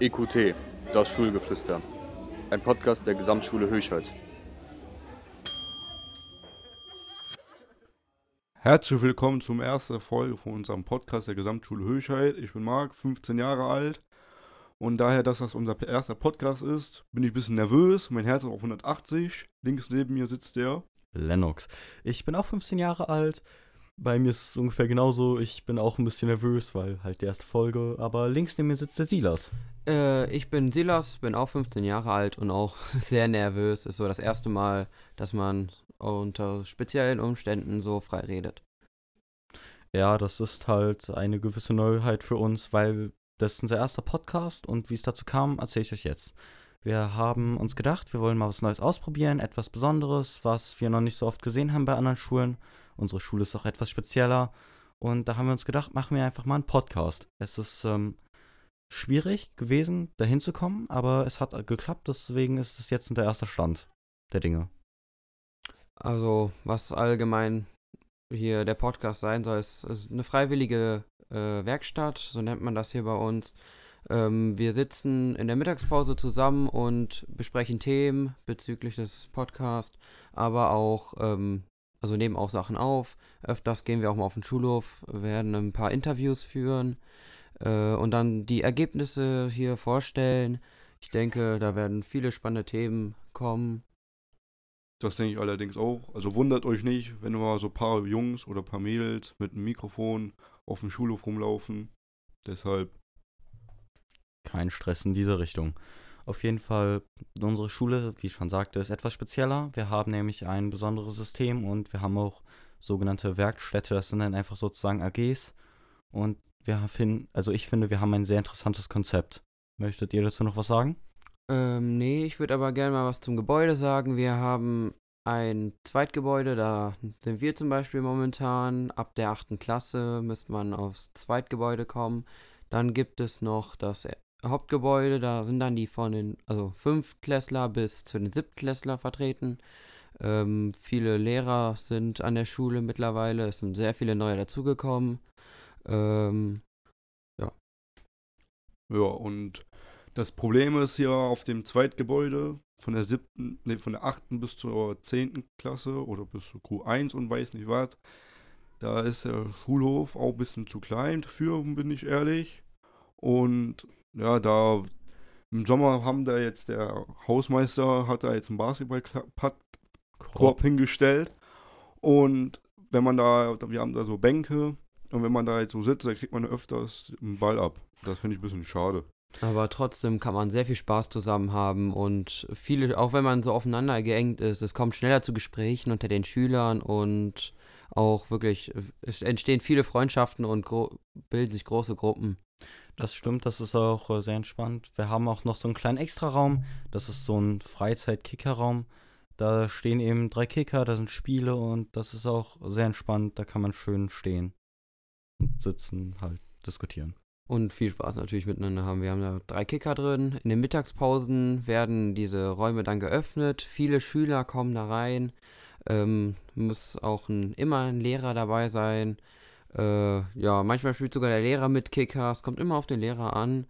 EQT, das Schulgeflüster. Ein Podcast der Gesamtschule Höchheit. Herzlich willkommen zum ersten Folge von unserem Podcast der Gesamtschule Höchheit. Ich bin Marc, 15 Jahre alt. Und daher, dass das unser erster Podcast ist, bin ich ein bisschen nervös. Mein Herz ist auf 180. Links neben mir sitzt der. Lennox. Ich bin auch 15 Jahre alt. Bei mir ist es ungefähr genauso. Ich bin auch ein bisschen nervös, weil halt die erste Folge. Aber links neben mir sitzt der Silas. Äh, ich bin Silas, bin auch 15 Jahre alt und auch sehr nervös. Ist so das erste Mal, dass man unter speziellen Umständen so frei redet. Ja, das ist halt eine gewisse Neuheit für uns, weil das ist unser erster Podcast und wie es dazu kam, erzähle ich euch jetzt. Wir haben uns gedacht, wir wollen mal was Neues ausprobieren, etwas Besonderes, was wir noch nicht so oft gesehen haben bei anderen Schulen. Unsere Schule ist auch etwas spezieller. Und da haben wir uns gedacht, machen wir einfach mal einen Podcast. Es ist ähm, schwierig gewesen, da hinzukommen, aber es hat geklappt, deswegen ist es jetzt unser erster Stand der Dinge. Also, was allgemein hier der Podcast sein soll, ist, ist eine freiwillige äh, Werkstatt, so nennt man das hier bei uns. Ähm, wir sitzen in der Mittagspause zusammen und besprechen Themen bezüglich des Podcasts, aber auch, ähm, also nehmen auch Sachen auf. Öfters gehen wir auch mal auf den Schulhof, werden ein paar Interviews führen äh, und dann die Ergebnisse hier vorstellen. Ich denke, da werden viele spannende Themen kommen. Das denke ich allerdings auch. Also wundert euch nicht, wenn mal so ein paar Jungs oder ein paar Mädels mit einem Mikrofon auf dem Schulhof rumlaufen. Deshalb. Kein Stress in diese Richtung. Auf jeden Fall, unsere Schule, wie ich schon sagte, ist etwas spezieller. Wir haben nämlich ein besonderes System und wir haben auch sogenannte Werkstätte. Das sind dann einfach sozusagen AGs. Und wir finden, also ich finde, wir haben ein sehr interessantes Konzept. Möchtet ihr dazu noch was sagen? Ähm, nee, ich würde aber gerne mal was zum Gebäude sagen. Wir haben ein Zweitgebäude, da sind wir zum Beispiel momentan. Ab der 8. Klasse müsste man aufs Zweitgebäude kommen. Dann gibt es noch das Hauptgebäude, da sind dann die von den, also Fünftklässler bis zu den Siebtklässler vertreten. Ähm, viele Lehrer sind an der Schule mittlerweile, es sind sehr viele neue dazugekommen. Ähm, ja. Ja, und das Problem ist hier auf dem Zweitgebäude von der siebten, nee, von der achten bis zur zehnten Klasse oder bis zu Q1 und weiß nicht was. Da ist der Schulhof auch ein bisschen zu klein für, bin ich ehrlich. Und ja, da im Sommer haben da jetzt der Hausmeister hat da jetzt einen Basketballkorb hingestellt. Und wenn man da, wir haben da so Bänke und wenn man da jetzt so sitzt, dann kriegt man öfters einen Ball ab. Das finde ich ein bisschen schade. Aber trotzdem kann man sehr viel Spaß zusammen haben und viele, auch wenn man so aufeinander geengt ist, es kommt schneller zu Gesprächen unter den Schülern und auch wirklich, es entstehen viele Freundschaften und bilden sich große Gruppen. Das stimmt, das ist auch äh, sehr entspannt. Wir haben auch noch so einen kleinen Extraraum, das ist so ein Freizeit-Kickerraum. Da stehen eben drei Kicker, da sind Spiele und das ist auch sehr entspannt. Da kann man schön stehen und sitzen, halt diskutieren und viel Spaß natürlich miteinander haben. Wir haben da drei Kicker drin. In den Mittagspausen werden diese Räume dann geöffnet. Viele Schüler kommen da rein. Ähm, muss auch ein, immer ein Lehrer dabei sein. Äh, ja, manchmal spielt sogar der Lehrer mit Kicker. Es kommt immer auf den Lehrer an.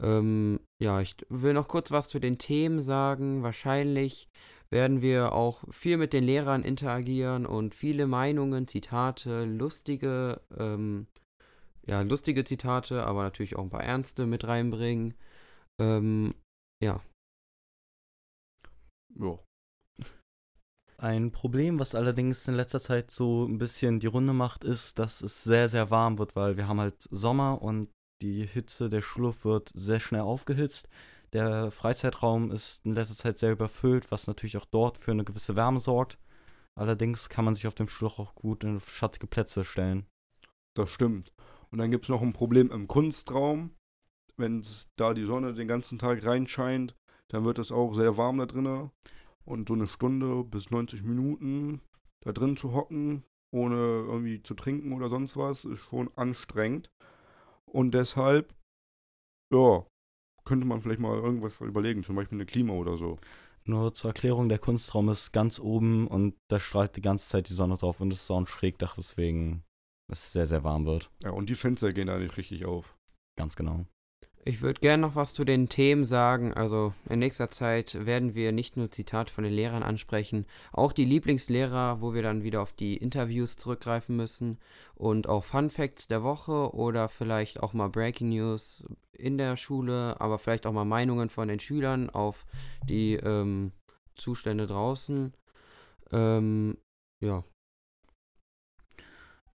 Ähm, ja, ich will noch kurz was zu den Themen sagen. Wahrscheinlich werden wir auch viel mit den Lehrern interagieren und viele Meinungen, Zitate, lustige ähm, ja, lustige Zitate, aber natürlich auch ein paar ernste mit reinbringen. Ähm, ja. Ja. Ein Problem, was allerdings in letzter Zeit so ein bisschen die Runde macht, ist, dass es sehr, sehr warm wird, weil wir haben halt Sommer und die Hitze der Schulluft wird sehr schnell aufgehitzt. Der Freizeitraum ist in letzter Zeit sehr überfüllt, was natürlich auch dort für eine gewisse Wärme sorgt. Allerdings kann man sich auf dem Schulhof auch gut in schattige Plätze stellen. Das stimmt. Und dann gibt es noch ein Problem im Kunstraum. Wenn da die Sonne den ganzen Tag reinscheint, dann wird es auch sehr warm da drinnen. Und so eine Stunde bis 90 Minuten da drin zu hocken, ohne irgendwie zu trinken oder sonst was, ist schon anstrengend. Und deshalb, ja, könnte man vielleicht mal irgendwas überlegen, zum Beispiel eine Klima oder so. Nur zur Erklärung, der Kunstraum ist ganz oben und da strahlt die ganze Zeit die Sonne drauf und es ist auch ein Schrägdach, weswegen es sehr, sehr warm wird. Ja, und die Fenster gehen da nicht richtig auf. Ganz genau. Ich würde gerne noch was zu den Themen sagen. Also in nächster Zeit werden wir nicht nur Zitate von den Lehrern ansprechen, auch die Lieblingslehrer, wo wir dann wieder auf die Interviews zurückgreifen müssen und auch Fun Facts der Woche oder vielleicht auch mal Breaking News in der Schule, aber vielleicht auch mal Meinungen von den Schülern auf die ähm, Zustände draußen. Ähm, ja.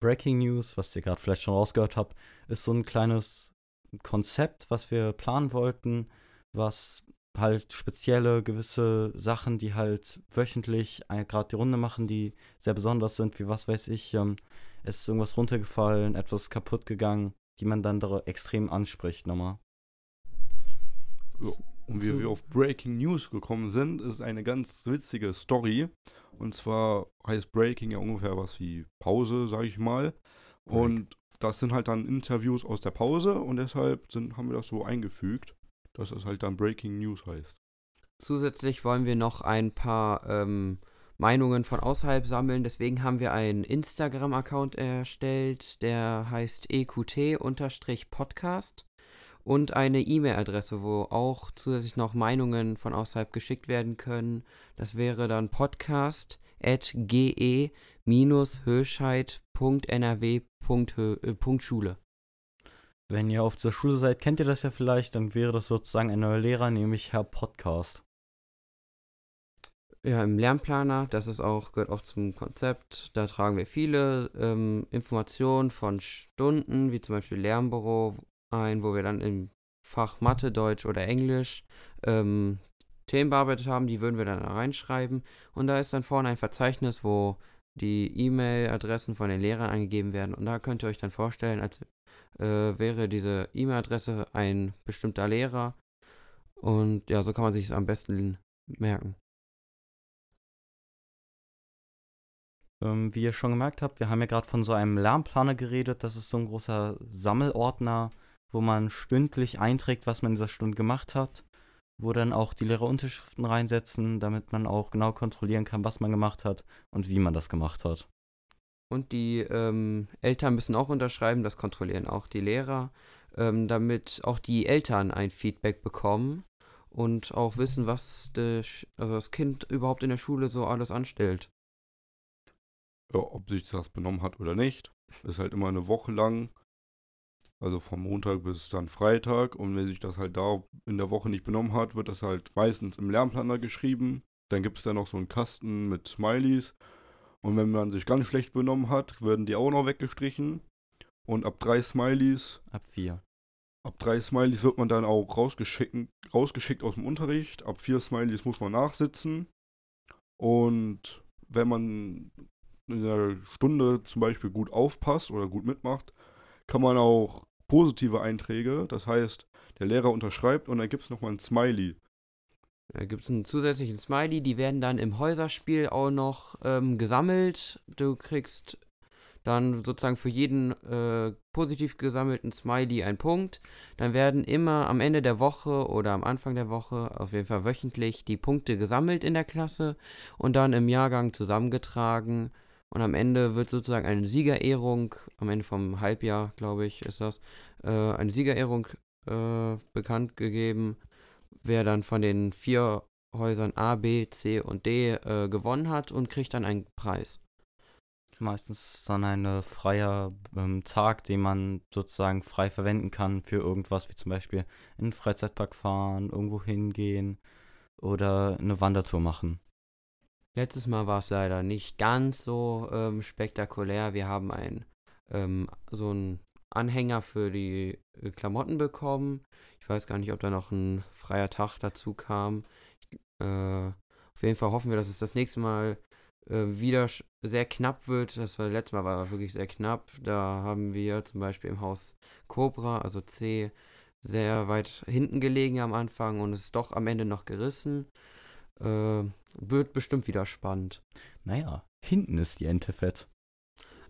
Breaking News, was ihr gerade vielleicht schon rausgehört habt, ist so ein kleines Konzept, was wir planen wollten, was halt spezielle gewisse Sachen, die halt wöchentlich äh, gerade die Runde machen, die sehr besonders sind, wie was weiß ich, ähm, es ist irgendwas runtergefallen, etwas kaputt gegangen, die man dann da extrem anspricht nochmal. So. Und wie wir auf Breaking News gekommen sind, ist eine ganz witzige Story. Und zwar heißt Breaking ja ungefähr was wie Pause, sag ich mal. Und das sind halt dann Interviews aus der Pause und deshalb sind, haben wir das so eingefügt, dass es halt dann Breaking News heißt. Zusätzlich wollen wir noch ein paar ähm, Meinungen von außerhalb sammeln. Deswegen haben wir einen Instagram-Account erstellt, der heißt EQT-Podcast und eine E-Mail-Adresse, wo auch zusätzlich noch Meinungen von außerhalb geschickt werden können. Das wäre dann podcast.ge-höschheit.nrw.schule. Wenn ihr auf der Schule seid, kennt ihr das ja vielleicht, dann wäre das sozusagen ein neuer Lehrer, nämlich Herr Podcast. Ja, im Lernplaner, das ist auch, gehört auch zum Konzept. Da tragen wir viele ähm, Informationen von Stunden, wie zum Beispiel Lernbüro, ein, wo wir dann im Fach Mathe, Deutsch oder Englisch ähm, Themen bearbeitet haben. Die würden wir dann da reinschreiben. Und da ist dann vorne ein Verzeichnis, wo die E-Mail-Adressen von den Lehrern angegeben werden. Und da könnt ihr euch dann vorstellen, als äh, wäre diese E-Mail-Adresse ein bestimmter Lehrer. Und ja, so kann man sich es am besten merken. Ähm, wie ihr schon gemerkt habt, wir haben ja gerade von so einem Lernplaner geredet. Das ist so ein großer Sammelordner, wo man stündlich einträgt, was man in dieser Stunde gemacht hat. Wo dann auch die Lehrer Unterschriften reinsetzen, damit man auch genau kontrollieren kann, was man gemacht hat und wie man das gemacht hat. Und die ähm, Eltern müssen auch unterschreiben, das kontrollieren auch die Lehrer, ähm, damit auch die Eltern ein Feedback bekommen und auch wissen, was de, also das Kind überhaupt in der Schule so alles anstellt ja, ob sich das benommen hat oder nicht. Ist halt immer eine Woche lang. Also vom Montag bis dann Freitag. Und wenn sich das halt da in der Woche nicht benommen hat, wird das halt meistens im Lernplaner geschrieben. Dann gibt es da noch so einen Kasten mit Smileys. Und wenn man sich ganz schlecht benommen hat, werden die auch noch weggestrichen. Und ab drei Smileys. Ab vier. Ab drei Smileys wird man dann auch rausgeschickt, rausgeschickt aus dem Unterricht. Ab vier Smileys muss man nachsitzen. Und wenn man in der Stunde zum Beispiel gut aufpasst oder gut mitmacht, kann man auch positive Einträge, das heißt, der Lehrer unterschreibt und dann gibt es nochmal ein Smiley. Da gibt es einen zusätzlichen Smiley, die werden dann im Häuserspiel auch noch ähm, gesammelt. Du kriegst dann sozusagen für jeden äh, positiv gesammelten Smiley einen Punkt. Dann werden immer am Ende der Woche oder am Anfang der Woche, auf jeden Fall wöchentlich, die Punkte gesammelt in der Klasse und dann im Jahrgang zusammengetragen und am Ende wird sozusagen eine Siegerehrung, am Ende vom Halbjahr, glaube ich, ist das, äh, eine Siegerehrung äh, bekannt gegeben, wer dann von den vier Häusern A, B, C und D äh, gewonnen hat und kriegt dann einen Preis. Meistens dann ein freier ähm, Tag, den man sozusagen frei verwenden kann für irgendwas, wie zum Beispiel in einen Freizeitpark fahren, irgendwo hingehen oder eine Wandertour machen. Letztes Mal war es leider nicht ganz so ähm, spektakulär. Wir haben ein, ähm, so einen Anhänger für die äh, Klamotten bekommen. Ich weiß gar nicht, ob da noch ein freier Tag dazu kam. Äh, auf jeden Fall hoffen wir, dass es das nächste Mal äh, wieder sehr knapp wird. Das war letztes Mal war wirklich sehr knapp. Da haben wir zum Beispiel im Haus Cobra, also C, sehr weit hinten gelegen am Anfang und es ist doch am Ende noch gerissen. Äh, wird bestimmt wieder spannend. Naja, hinten ist die Ente fett.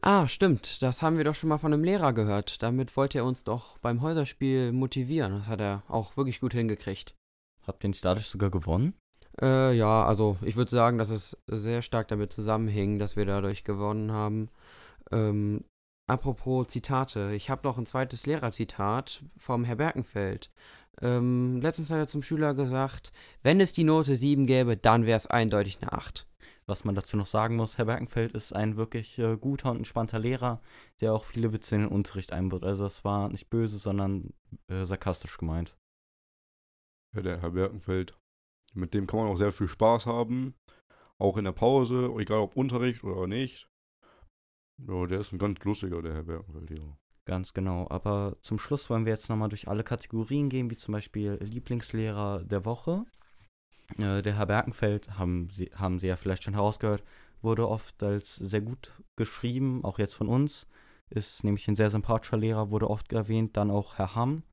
Ah, stimmt. Das haben wir doch schon mal von einem Lehrer gehört. Damit wollte er uns doch beim Häuserspiel motivieren. Das hat er auch wirklich gut hingekriegt. Habt ihr nicht dadurch sogar gewonnen? Äh, ja, also ich würde sagen, dass es sehr stark damit zusammenhing, dass wir dadurch gewonnen haben. Ähm, apropos Zitate. Ich habe noch ein zweites Lehrerzitat vom Herr Berkenfeld. Ähm, letztens hat er zum Schüler gesagt, wenn es die Note 7 gäbe, dann wäre es eindeutig eine 8. Was man dazu noch sagen muss, Herr Berkenfeld ist ein wirklich äh, guter und entspannter Lehrer, der auch viele Witze in den Unterricht einbaut. Also es war nicht böse, sondern äh, sarkastisch gemeint. Ja, der Herr Berkenfeld. Mit dem kann man auch sehr viel Spaß haben. Auch in der Pause, egal ob Unterricht oder nicht. Ja, der ist ein ganz lustiger, der Herr hier. Ganz genau. Aber zum Schluss wollen wir jetzt nochmal durch alle Kategorien gehen, wie zum Beispiel Lieblingslehrer der Woche. Äh, der Herr Berkenfeld, haben Sie, haben Sie ja vielleicht schon herausgehört, wurde oft als sehr gut geschrieben, auch jetzt von uns. Ist nämlich ein sehr sympathischer Lehrer, wurde oft erwähnt. Dann auch Herr Hamm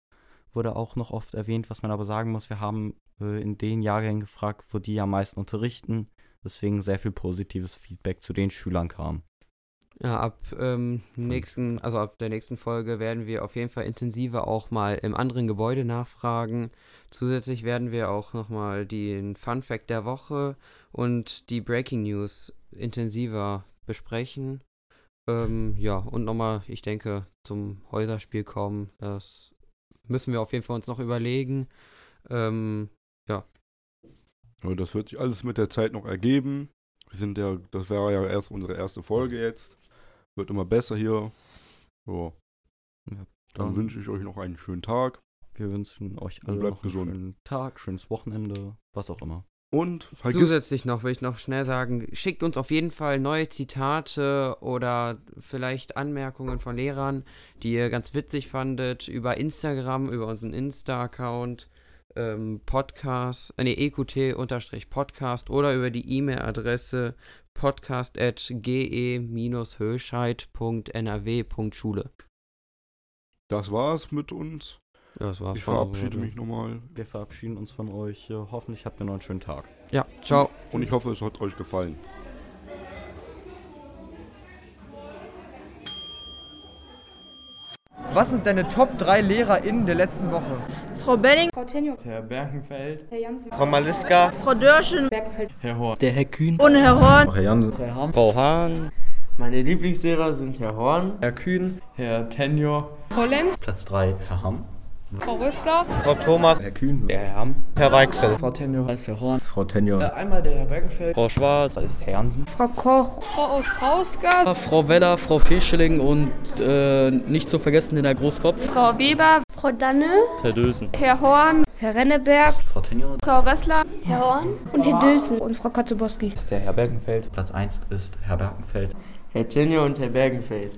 wurde auch noch oft erwähnt. Was man aber sagen muss, wir haben äh, in den Jahrgängen gefragt, wo die am meisten unterrichten. Deswegen sehr viel positives Feedback zu den Schülern kam. Ja, ab ähm, nächsten, also ab der nächsten Folge werden wir auf jeden Fall intensiver auch mal im anderen Gebäude nachfragen. Zusätzlich werden wir auch nochmal den Fun Fact der Woche und die Breaking News intensiver besprechen. Ähm, ja, und nochmal, ich denke, zum Häuserspiel kommen. Das müssen wir auf jeden Fall uns noch überlegen. Ähm, ja, das wird sich alles mit der Zeit noch ergeben. Wir sind ja, das wäre ja erst unsere erste Folge jetzt. Wird immer besser hier. So. Ja, dann, dann wünsche ich euch noch einen schönen Tag. Wir wünschen euch alle noch einen gesund. schönen Tag, schönes Wochenende, was auch immer. Und zusätzlich noch will ich noch schnell sagen, schickt uns auf jeden Fall neue Zitate oder vielleicht Anmerkungen von Lehrern, die ihr ganz witzig fandet, über Instagram, über unseren Insta-Account, ähm, Podcast, äh, nee, EQT-Podcast oder über die E-Mail-Adresse podcast.ge-höscheid.nrw.schule. Das war's mit uns. Das war's. Ich verabschiede mich nochmal. Wir verabschieden uns von euch. Hoffentlich habt ihr noch einen schönen Tag. Ja, ciao. Und ich hoffe, es hat euch gefallen. Was sind deine Top 3 LehrerInnen der letzten Woche? Frau Benning, Frau Tenio, Herr Berkenfeld, Herr Jansen, Frau Maliska, Frau Dörschen, Berkenfeld, Herr Horn, der Herr Kühn. Und Herr Horn, Herr Jansen, Herr Ham, Frau Hahn. Meine Lieblingslehrer sind Herr Horn, Herr Kühn, Herr Tenor, Frau Lenz, Platz 3 Herr Hamm, Frau Rössler, Frau Thomas, Herr Kühn, der Herr Hamm, Herr Weichsel, Frau Tenor, Herr Horn, Frau Tenor, äh, einmal der Herr Bergenfeld, Frau Schwarz, da ist Herr Jansen, Frau Koch, Frau Ostrauska, Frau Weller, Frau Fescheling und äh, nicht zu vergessen den Herr Großkopf, Frau Weber, Frau Danne, Herr Dösen, Herr Horn, Herr Renneberg, Frau Tenor, Frau Rössler, Herr Horn. Und Herr Dülsen und Frau Kotzebowski. ist der Herr Bergenfeld, Platz 1 ist Herr Berkenfeld, Herr Tenio und Herr Bergenfeld.